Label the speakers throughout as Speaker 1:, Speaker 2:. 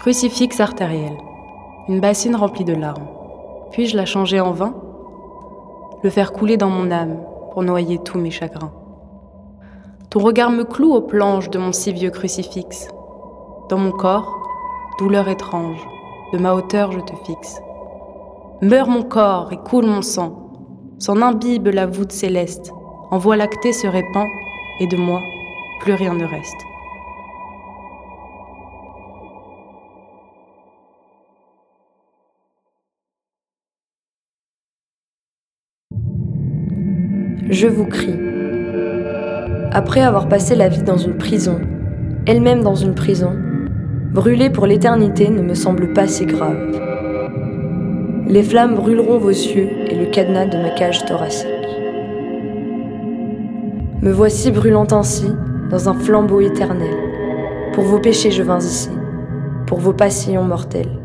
Speaker 1: Crucifix artériel. Une bassine remplie de larmes. Puis-je la changer en vin? Le faire couler dans mon âme pour noyer tous mes chagrins. Ton regard me cloue aux planches de mon si vieux crucifix. Dans mon corps, douleur étrange, de ma hauteur je te fixe. Meurt mon corps et coule mon sang, s'en imbibe la voûte céleste, en voie lactée se répand, et de moi, plus rien ne reste.
Speaker 2: Je vous crie. Après avoir passé la vie dans une prison, elle-même dans une prison, brûler pour l'éternité ne me semble pas si grave. Les flammes brûleront vos cieux et le cadenas de ma cage thoracique. Me voici brûlant ainsi dans un flambeau éternel. Pour vos péchés je vins ici, pour vos passions mortelles.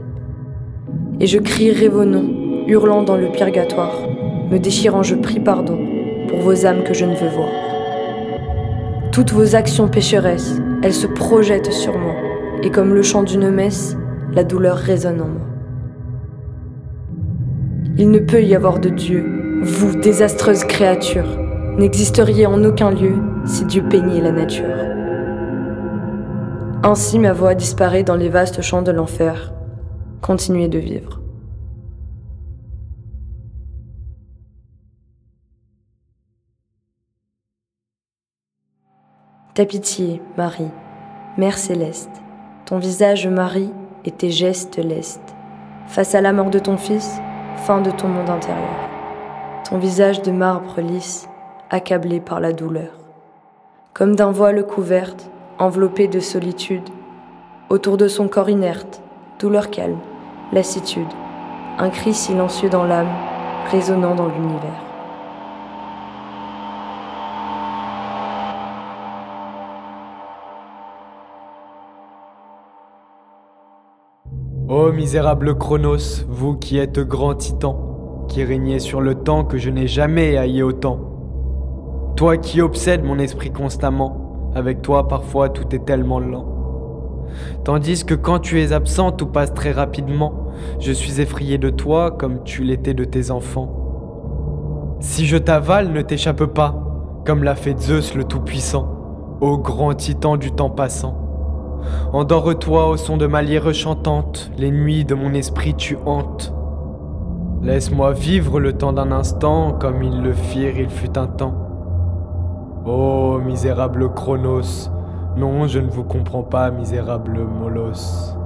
Speaker 2: Et je crierai vos noms, hurlant dans le purgatoire, me déchirant je prie pardon pour vos âmes que je ne veux voir. Toutes vos actions pécheresses, elles se projettent sur moi, et comme le chant d'une messe, la douleur résonne en moi. Il ne peut y avoir de Dieu, vous, désastreuse créature, n'existeriez en aucun lieu si Dieu peignait la nature. Ainsi ma voix disparaît dans les vastes champs de l'enfer. Continuez de vivre. Ta pitié, Marie, Mère céleste, ton visage, Marie, et tes gestes lestes. Face à la mort de ton fils, fin de ton monde intérieur. Ton visage de marbre lisse, accablé par la douleur. Comme d'un voile couverte, enveloppé de solitude, autour de son corps inerte, douleur calme, lassitude, un cri silencieux dans l'âme, résonnant dans l'univers.
Speaker 3: Ô misérable Chronos, vous qui êtes grand titan, qui régnez sur le temps que je n'ai jamais haï autant. Toi qui obsèdes mon esprit constamment, avec toi parfois tout est tellement lent. Tandis que quand tu es absent, tout passe très rapidement. Je suis effrayé de toi comme tu l'étais de tes enfants. Si je t'avale, ne t'échappe pas, comme l'a fait Zeus le Tout-Puissant, ô grand titan du temps passant. Endors-toi au son de ma lyre chantante, les nuits de mon esprit tu hantes. Laisse-moi vivre le temps d'un instant, comme ils le firent il fut un temps. Ô misérable Chronos, non, je ne vous comprends pas, misérable Molos.